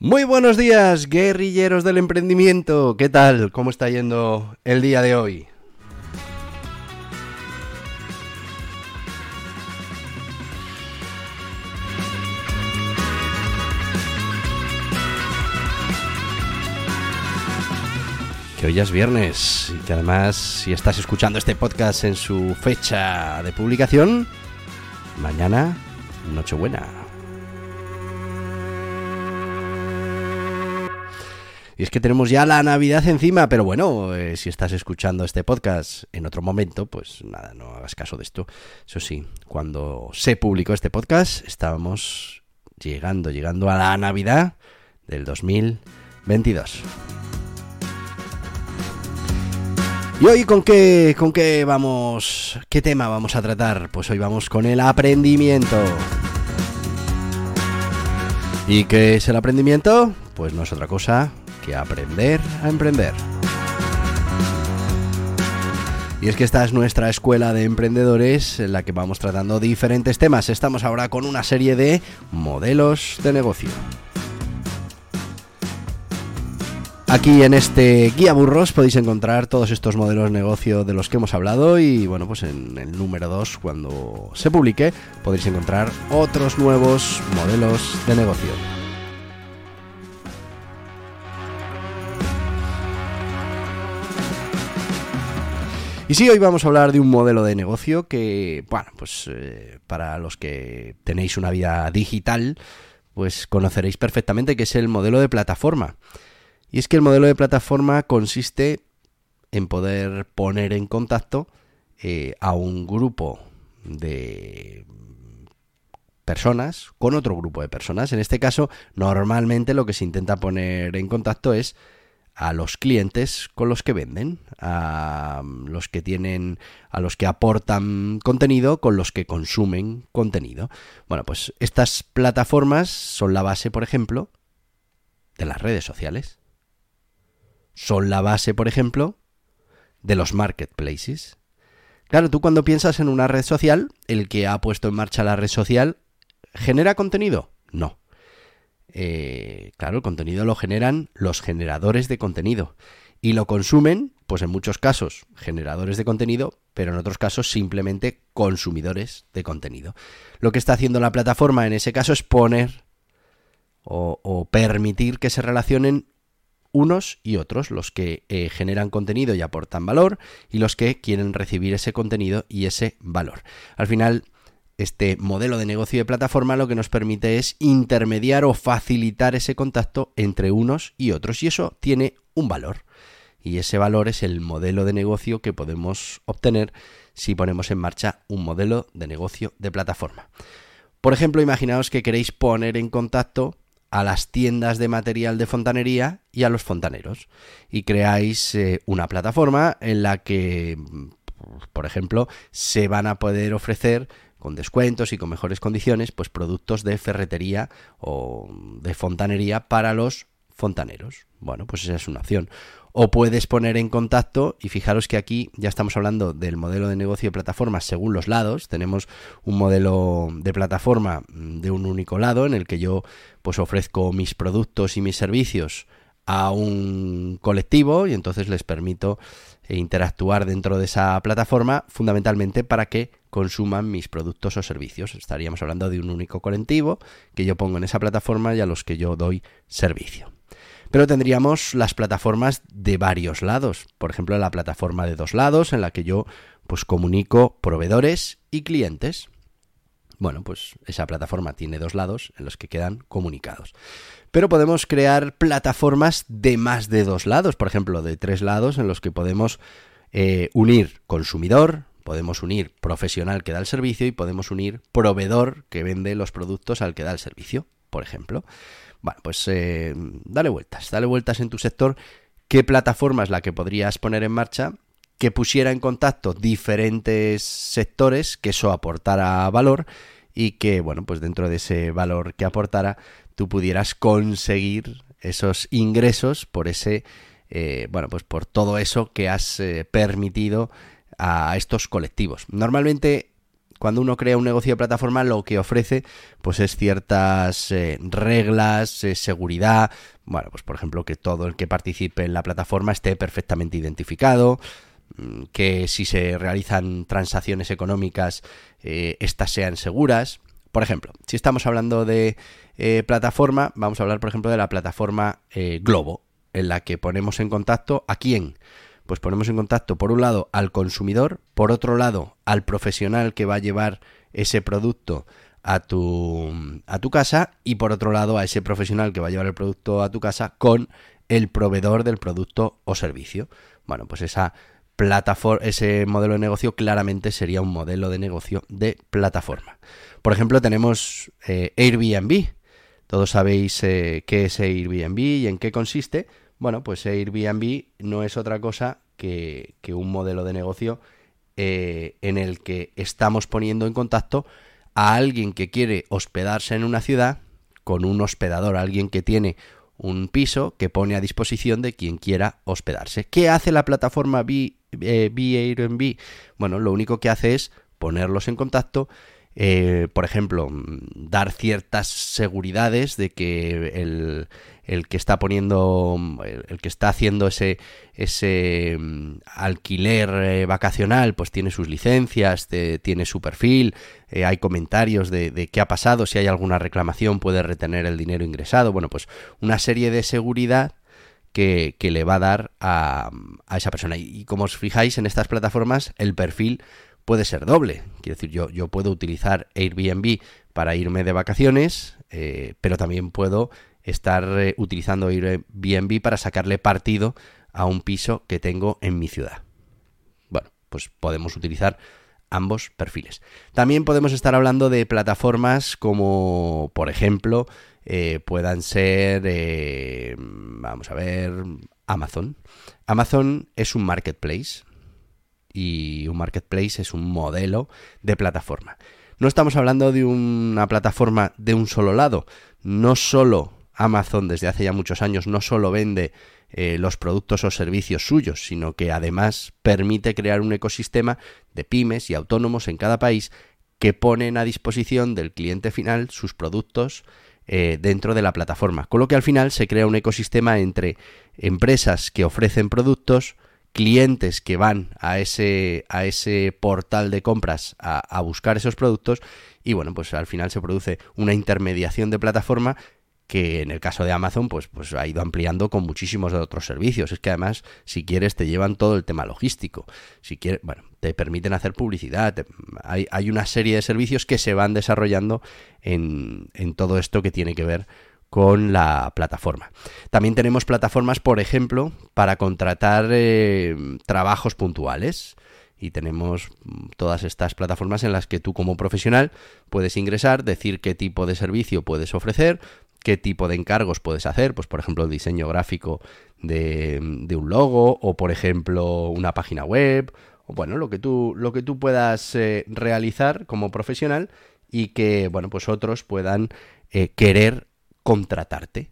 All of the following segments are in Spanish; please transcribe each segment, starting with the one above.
Muy buenos días, guerrilleros del emprendimiento. ¿Qué tal? ¿Cómo está yendo el día de hoy? Que hoy es viernes y que además si estás escuchando este podcast en su fecha de publicación, mañana Nochebuena. Y es que tenemos ya la Navidad encima, pero bueno, eh, si estás escuchando este podcast en otro momento, pues nada, no hagas caso de esto. Eso sí, cuando se publicó este podcast, estábamos llegando, llegando a la Navidad del 2022. ¿Y hoy con qué, con qué vamos? ¿Qué tema vamos a tratar? Pues hoy vamos con el aprendimiento. ¿Y qué es el aprendimiento? Pues no es otra cosa que aprender a emprender. Y es que esta es nuestra escuela de emprendedores en la que vamos tratando diferentes temas. Estamos ahora con una serie de modelos de negocio. Aquí en este guía burros podéis encontrar todos estos modelos de negocio de los que hemos hablado y bueno, pues en el número 2 cuando se publique podréis encontrar otros nuevos modelos de negocio. Y sí, hoy vamos a hablar de un modelo de negocio que, bueno, pues eh, para los que tenéis una vida digital, pues conoceréis perfectamente que es el modelo de plataforma. Y es que el modelo de plataforma consiste en poder poner en contacto eh, a un grupo de personas con otro grupo de personas. En este caso, normalmente lo que se intenta poner en contacto es a los clientes con los que venden, a los que tienen, a los que aportan contenido, con los que consumen contenido. Bueno, pues estas plataformas son la base, por ejemplo, de las redes sociales. Son la base, por ejemplo, de los marketplaces. Claro, tú cuando piensas en una red social, el que ha puesto en marcha la red social, ¿genera contenido? No. Eh, claro, el contenido lo generan los generadores de contenido. Y lo consumen, pues en muchos casos, generadores de contenido, pero en otros casos simplemente consumidores de contenido. Lo que está haciendo la plataforma en ese caso es poner o, permitir que se relacionen unos y otros, los que eh, generan contenido y aportan valor y los que quieren recibir ese contenido y ese valor. Al final, este modelo de negocio de plataforma lo que nos permite es intermediar o facilitar ese contacto entre unos y otros y eso tiene un valor. Y ese valor es el modelo de negocio que podemos obtener si ponemos en marcha un modelo de negocio de plataforma. Por ejemplo, imaginaos que queréis poner en contacto a las tiendas de material de fontanería y a los fontaneros. Y creáis eh, una plataforma en la que, por ejemplo, se van a poder ofrecer con descuentos y con mejores condiciones, pues productos de ferretería o de fontanería para los fontaneros. Bueno, pues esa es una opción. O puedes poner en contacto, y fijaros que aquí ya estamos hablando del modelo de negocio de plataformas según los lados. Tenemos un modelo de plataforma de un único lado en el que yo pues ofrezco mis productos y mis servicios a un colectivo y entonces les permito eh, interactuar dentro de esa plataforma fundamentalmente para que consuman mis productos o servicios. Estaríamos hablando de un único colectivo que yo pongo en esa plataforma y a los que yo doy servicio. Pero tendríamos las plataformas de varios lados. Por ejemplo, la plataforma de dos lados en la que yo pues comunico proveedores y clientes. Bueno, pues esa plataforma tiene dos lados en los que quedan comunicados. Pero podemos crear plataformas de más de dos lados, por ejemplo, de tres lados en los que podemos eh, unir consumidor, podemos unir profesional que da el servicio y podemos unir proveedor que vende los productos al que da el servicio, por ejemplo. Bueno, pues eh, dale vueltas, dale vueltas en tu sector. ¿Qué plataforma es la que podrías poner en marcha que pusiera en contacto diferentes sectores, que eso aportara valor y que, bueno, pues dentro de ese valor que aportara, tú pudieras conseguir esos ingresos por ese, eh, bueno, pues por todo eso que has eh, permitido a estos colectivos. Normalmente cuando uno crea un negocio de plataforma lo que ofrece pues es ciertas eh, reglas, seguridad, bueno, pues por ejemplo que todo el que participe en la plataforma esté perfectamente identificado, que si se realizan transacciones económicas eh, estas sean seguras. Por ejemplo, si estamos hablando de plataforma, vamos a hablar por ejemplo de la plataforma Globo, en la que ponemos en contacto a quién, pues ponemos en contacto por un lado al consumidor, por otro lado al profesional que va a llevar ese producto a tu, a tu casa y por otro lado a ese profesional que va a llevar el producto a tu casa con el proveedor del producto o servicio. Bueno, pues esa plataforma, ese modelo de negocio claramente sería un modelo de negocio de plataforma. Por ejemplo, tenemos eh, Airbnb. Todos sabéis eh, qué es Airbnb y en qué consiste. Bueno, pues Airbnb no es otra cosa que, un modelo de negocio eh, en el que estamos poniendo en contacto a alguien que quiere hospedarse en una ciudad con un hospedador, alguien que tiene un piso que pone a disposición de quien quiera hospedarse. ¿Qué hace la plataforma B, eh, Airbnb? Bueno, lo único que hace es ponerlos en contacto eh, por ejemplo, mm, dar ciertas seguridades de que el, el que está poniendo, el, que está haciendo ese, ese mm, alquiler eh, vacacional, pues tiene sus licencias, tiene su perfil, eh, hay comentarios de, qué ha pasado, si hay alguna reclamación puede retener el dinero ingresado, bueno, pues una serie de seguridad que, que le va a dar a, a esa persona. Y como os fijáis en estas plataformas, el perfil puede ser doble. Quiero decir, yo, yo puedo utilizar Airbnb para irme de vacaciones, eh, pero también puedo estar eh, utilizando Airbnb para sacarle partido a un piso que tengo en mi ciudad. Bueno, pues podemos utilizar ambos perfiles. También podemos estar hablando de plataformas como, por ejemplo, eh, puedan ser, vamos a ver, Amazon. Amazon es un marketplace, y un marketplace es un modelo de plataforma. No estamos hablando de una plataforma de un solo lado. No solo Amazon desde hace ya muchos años no solo vende eh, los productos o servicios suyos, sino que además permite crear un ecosistema de pymes y autónomos en cada país que ponen a disposición del cliente final sus productos eh, dentro de la plataforma. Con lo que al final se crea un ecosistema entre empresas que ofrecen productos, clientes que van a ese, a ese portal de compras a, a, buscar esos productos y bueno, pues al final se produce una intermediación de plataforma que en el caso de Amazon pues, pues ha ido ampliando con muchísimos otros servicios. Es que además, si quieres, te llevan todo el tema logístico. Si quieres, bueno, te permiten hacer publicidad. hay, hay, una serie de servicios que se van desarrollando en, en todo esto que tiene que ver con la plataforma. También tenemos plataformas, por ejemplo, para contratar eh, trabajos puntuales. Y tenemos todas estas plataformas en las que tú como profesional puedes ingresar, decir qué tipo de servicio puedes ofrecer, qué tipo de encargos puedes hacer, pues por ejemplo el diseño gráfico de, un logo o por ejemplo una página web, o bueno, lo que tú, lo que tú puedas eh, realizar como profesional y que bueno, pues otros puedan eh, querer contratarte.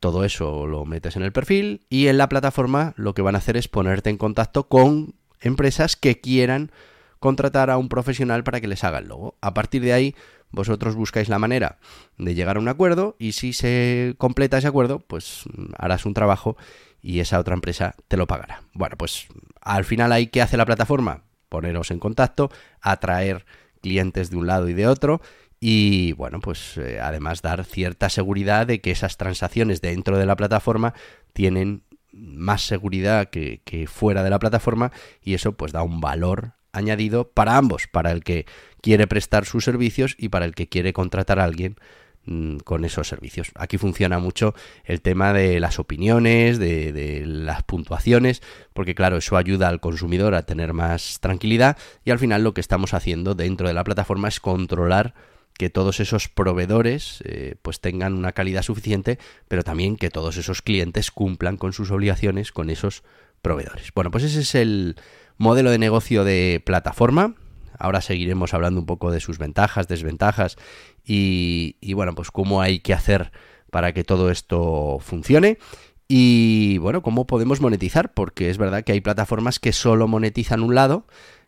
Todo eso lo metes en el perfil y en la plataforma lo que van a hacer es ponerte en contacto con empresas que quieran contratar a un profesional para que les haga el logo. A partir de ahí, vosotros buscáis la manera de llegar a un acuerdo y si se completa ese acuerdo, pues harás un trabajo y esa otra empresa te lo pagará. Bueno, pues al final ahí, ¿qué hace la plataforma? Poneros en contacto, atraer clientes de un lado y de otro y bueno, pues eh, además dar cierta seguridad de que esas transacciones dentro de la plataforma tienen más seguridad que, fuera de la plataforma y eso pues da un valor añadido para ambos, para el que quiere prestar sus servicios y para el que quiere contratar a alguien mm, con esos servicios. Aquí funciona mucho el tema de las opiniones, de, las puntuaciones, porque claro, eso ayuda al consumidor a tener más tranquilidad y al final lo que estamos haciendo dentro de la plataforma es controlar que todos esos proveedores eh, pues tengan una calidad suficiente, pero también que todos esos clientes cumplan con sus obligaciones con esos proveedores. Bueno, pues ese es el modelo de negocio de plataforma. Ahora seguiremos hablando un poco de sus ventajas, desventajas y, bueno, pues cómo hay que hacer para que todo esto funcione. Y bueno, cómo podemos monetizar, porque es verdad que hay plataformas que solo monetizan un lado,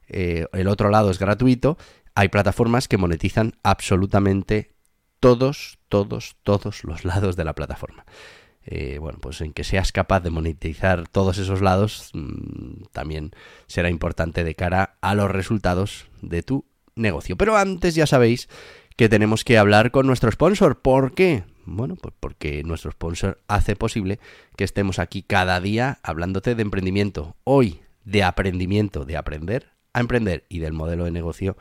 eh, el otro lado es gratuito, hay plataformas que monetizan absolutamente todos, todos, todos los lados de la plataforma. Eh, bueno, pues en que seas capaz de monetizar todos esos lados mmm, también será importante de cara a los resultados de tu negocio. Pero antes ya sabéis que tenemos que hablar con nuestro sponsor. ¿Por qué? Bueno, pues porque nuestro sponsor hace posible que estemos aquí cada día hablándote de emprendimiento. Hoy de aprendimiento, de aprender a emprender y del modelo de negocio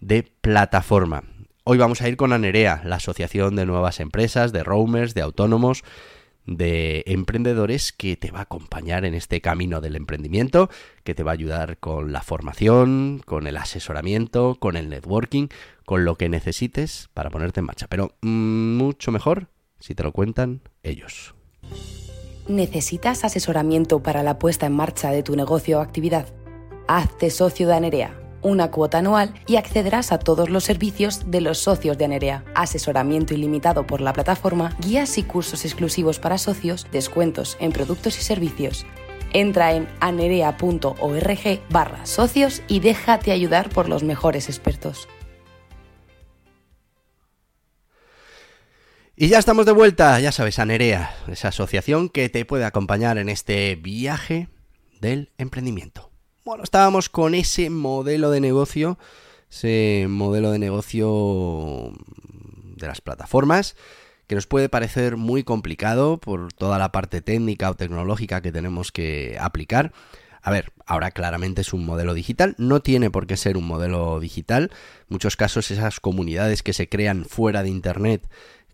de plataforma. Hoy vamos a ir con Anerea, la Asociación de Nuevas Empresas, de Roamers, de Autónomos, de emprendedores que te va a acompañar en este camino del emprendimiento, que te va a ayudar con la formación, con el asesoramiento, con el networking, con lo que necesites para ponerte en marcha. Pero mmm, mucho mejor si te lo cuentan ellos. ¿Necesitas asesoramiento para la puesta en marcha de tu negocio o actividad? Hazte socio de Anerea una cuota anual y accederás a todos los servicios de los socios de Anerea. Asesoramiento ilimitado por la plataforma, guías y cursos exclusivos para socios, descuentos en productos y servicios. Entra en anerea.org barra socios y déjate ayudar por los mejores expertos. Y ya estamos de vuelta, ya sabes, Anerea, esa asociación que te puede acompañar en este viaje del emprendimiento. Bueno, estábamos con ese modelo de negocio, ese modelo de negocio de las plataformas, que nos puede parecer muy complicado por toda la parte técnica o tecnológica que tenemos que aplicar. A ver, ahora claramente es un modelo digital, no tiene por qué ser un modelo digital. En muchos casos esas comunidades que se crean fuera de Internet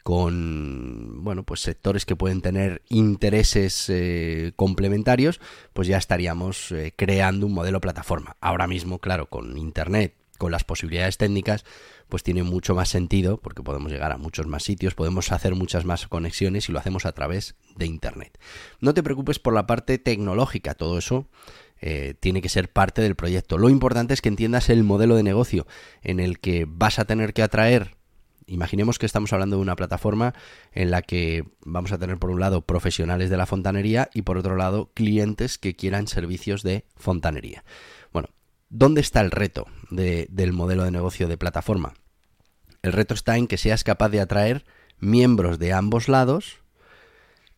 con bueno pues sectores que pueden tener intereses eh, complementarios pues ya estaríamos eh, creando un modelo plataforma ahora mismo claro con internet con las posibilidades técnicas pues tiene mucho más sentido porque podemos llegar a muchos más sitios podemos hacer muchas más conexiones y lo hacemos a través de internet no te preocupes por la parte tecnológica todo eso eh, tiene que ser parte del proyecto. Lo importante es que entiendas el modelo de negocio en el que vas a tener que atraer Imaginemos que estamos hablando de una plataforma en la que vamos a tener por un lado profesionales de la fontanería y por otro lado clientes que quieran servicios de fontanería. Bueno, ¿dónde está el reto de, del modelo de negocio de plataforma? El reto está en que seas capaz de atraer miembros de ambos lados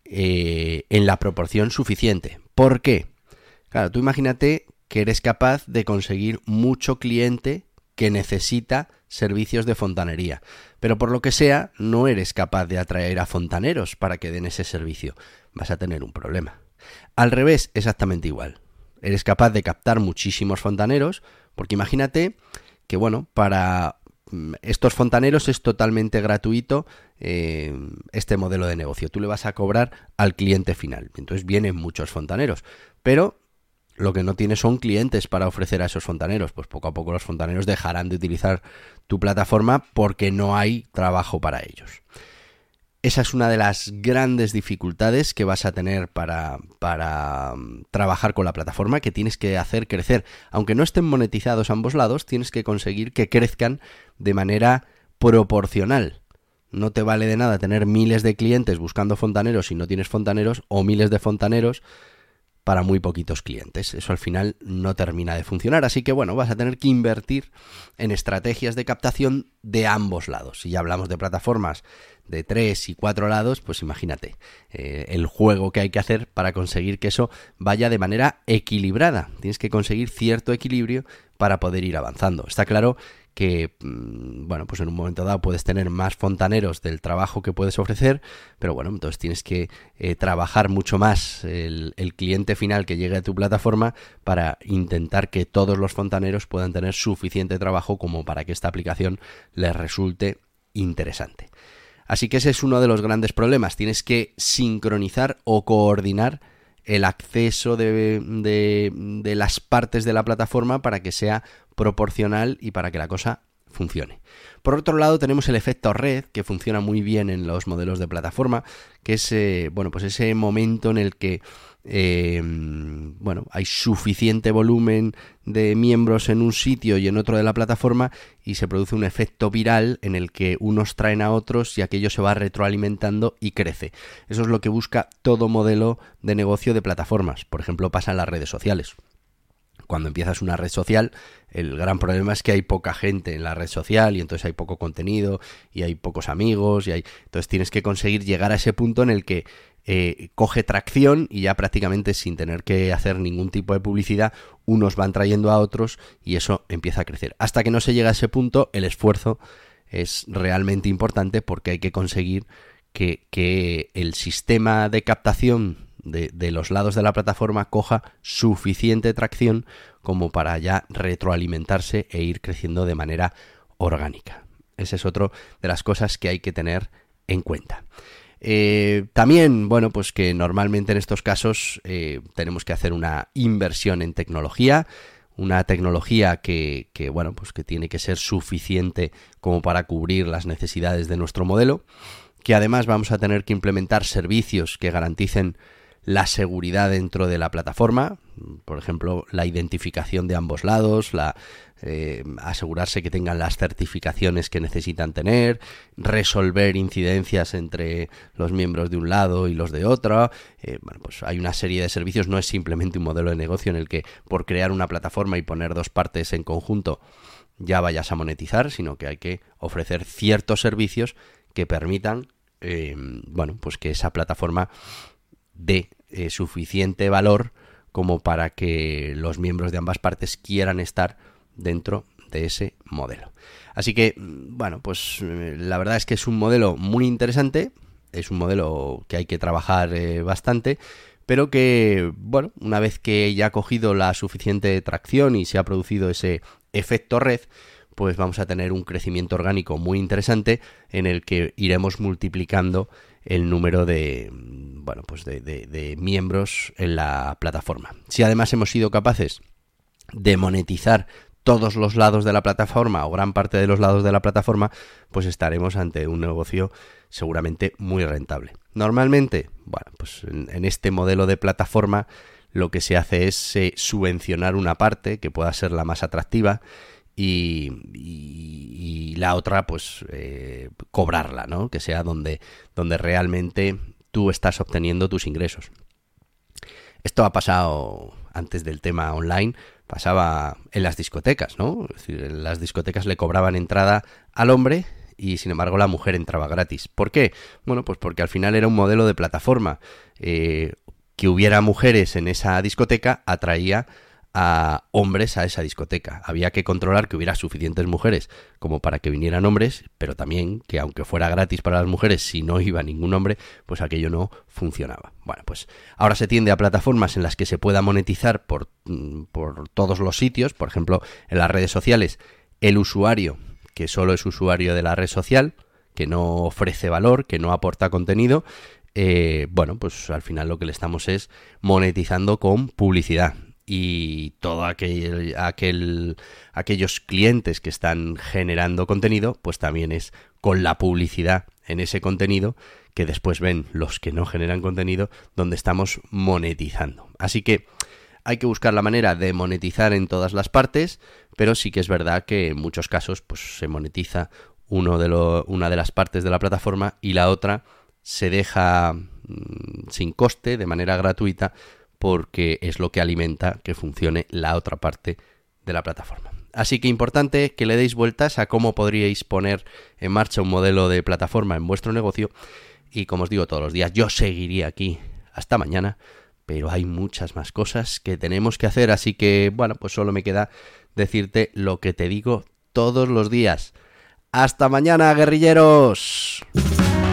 eh, en la proporción suficiente. ¿Por qué? Claro, tú imagínate que eres capaz de conseguir mucho cliente que necesita servicios de fontanería, pero por lo que sea no eres capaz de atraer a fontaneros para que den ese servicio, vas a tener un problema. Al revés, exactamente igual. Eres capaz de captar muchísimos fontaneros, porque imagínate que, bueno, para mm, estos fontaneros es totalmente gratuito eh, este modelo de negocio. Tú le vas a cobrar al cliente final. Entonces vienen muchos fontaneros, pero lo que no tienes son clientes para ofrecer a esos fontaneros. Pues poco a poco los fontaneros dejarán de utilizar tu plataforma porque no hay trabajo para ellos. Esa es una de las grandes dificultades que vas a tener para, para um, trabajar con la plataforma, que tienes que hacer crecer. Aunque no estén monetizados ambos lados, tienes que conseguir que crezcan de manera proporcional. No te vale de nada tener miles de clientes buscando fontaneros si no tienes fontaneros o miles de fontaneros para muy poquitos clientes. Eso al final no termina de funcionar. Así que bueno, vas a tener que invertir en estrategias de captación de ambos lados. Si ya hablamos de plataformas de tres y cuatro lados, pues imagínate eh, el juego que hay que hacer para conseguir que eso vaya de manera equilibrada. Tienes que conseguir cierto equilibrio para poder ir avanzando. Está claro que, mm, bueno, pues en un momento dado puedes tener más fontaneros del trabajo que puedes ofrecer, pero bueno, entonces tienes que eh, trabajar mucho más el, el, cliente final que llegue a tu plataforma para intentar que todos los fontaneros puedan tener suficiente trabajo como para que esta aplicación les resulte interesante. Así que ese es uno de los grandes problemas. Tienes que sincronizar o coordinar el acceso de, de, las partes de la plataforma para que sea proporcional y para que la cosa funcione. Por otro lado, tenemos el efecto red, que funciona muy bien en los modelos de plataforma, que es eh, bueno, pues ese momento en el que eh, bueno, hay suficiente volumen de miembros en un sitio y en otro de la plataforma y se produce un efecto viral en el que unos traen a otros y aquello se va retroalimentando y crece. Eso es lo que busca todo modelo de negocio de plataformas. Por ejemplo, pasa en las redes sociales. Cuando empiezas una red social, el gran problema es que hay poca gente en la red social y entonces hay poco contenido y hay pocos amigos y hay entonces tienes que conseguir llegar a ese punto en el que eh, coge tracción y ya prácticamente sin tener que hacer ningún tipo de publicidad, unos van trayendo a otros y eso empieza a crecer. Hasta que no se llega a ese punto, el esfuerzo es realmente importante porque hay que conseguir que, que el sistema de captación de, de, los lados de la plataforma coja suficiente tracción como para ya retroalimentarse e ir creciendo de manera orgánica. Esa es otra de las cosas que hay que tener en cuenta. Eh, también, bueno, pues que normalmente en estos casos eh, tenemos que hacer una inversión en tecnología, una tecnología que, que, bueno, pues que tiene que ser suficiente como para cubrir las necesidades de nuestro modelo, que además vamos a tener que implementar servicios que garanticen la seguridad dentro de la plataforma, por ejemplo, la identificación de ambos lados, la eh, asegurarse que tengan las certificaciones que necesitan tener, resolver incidencias entre los miembros de un lado y los de otro. Eh, bueno, pues hay una serie de servicios, no es simplemente un modelo de negocio en el que por crear una plataforma y poner dos partes en conjunto ya vayas a monetizar, sino que hay que ofrecer ciertos servicios que permitan, eh, bueno, pues que esa plataforma dé suficiente valor como para que los miembros de ambas partes quieran estar dentro de ese modelo. Así que, bueno, pues eh, la verdad es que es un modelo muy interesante, es un modelo que hay que trabajar eh, bastante, pero que, bueno, una vez que ya ha cogido la suficiente tracción y se ha producido ese efecto red, pues vamos a tener un crecimiento orgánico muy interesante en el que iremos multiplicando el número de bueno pues de, de miembros en la plataforma. Si además hemos sido capaces de monetizar todos los lados de la plataforma o gran parte de los lados de la plataforma, pues estaremos ante un negocio seguramente muy rentable. Normalmente, bueno, pues en, este modelo de plataforma lo que se hace es eh, subvencionar una parte que pueda ser la más atractiva y, la otra pues eh, cobrarla, ¿no? Que sea donde, donde realmente tú estás obteniendo tus ingresos. Esto ha pasado antes del tema online, pasaba en las discotecas, ¿no? Es decir, las discotecas le cobraban entrada al hombre y sin embargo la mujer entraba gratis. ¿Por qué? Bueno, pues porque al final era un modelo de plataforma. Eh, que hubiera mujeres en esa discoteca atraía a hombres a esa discoteca. Había que controlar que hubiera suficientes mujeres como para que vinieran hombres, pero también que aunque fuera gratis para las mujeres, si no iba ningún hombre, pues aquello no funcionaba. Bueno, pues ahora se tiende a plataformas en las que se pueda monetizar por, mm, por todos los sitios, por ejemplo, en las redes sociales, el usuario, que solo es usuario de la red social, que no ofrece valor, que no aporta contenido, eh, bueno, pues al final lo que le estamos es monetizando con publicidad y todos aquel, aquel, aquellos clientes que están generando contenido, pues también es con la publicidad en ese contenido que después ven los que no generan contenido donde estamos monetizando. Así que hay que buscar la manera de monetizar en todas las partes, pero sí que es verdad que en muchos casos pues se monetiza uno de lo, una de las partes de la plataforma y la otra se deja mm, sin coste, de manera gratuita, porque es lo que alimenta que funcione la otra parte de la plataforma. Así que importante que le deis vueltas a cómo podríais poner en marcha un modelo de plataforma en vuestro negocio. Y como os digo todos los días, yo seguiría aquí hasta mañana, pero hay muchas más cosas que tenemos que hacer. Así que, bueno, pues solo me queda decirte lo que te digo todos los días. Hasta mañana, guerrilleros.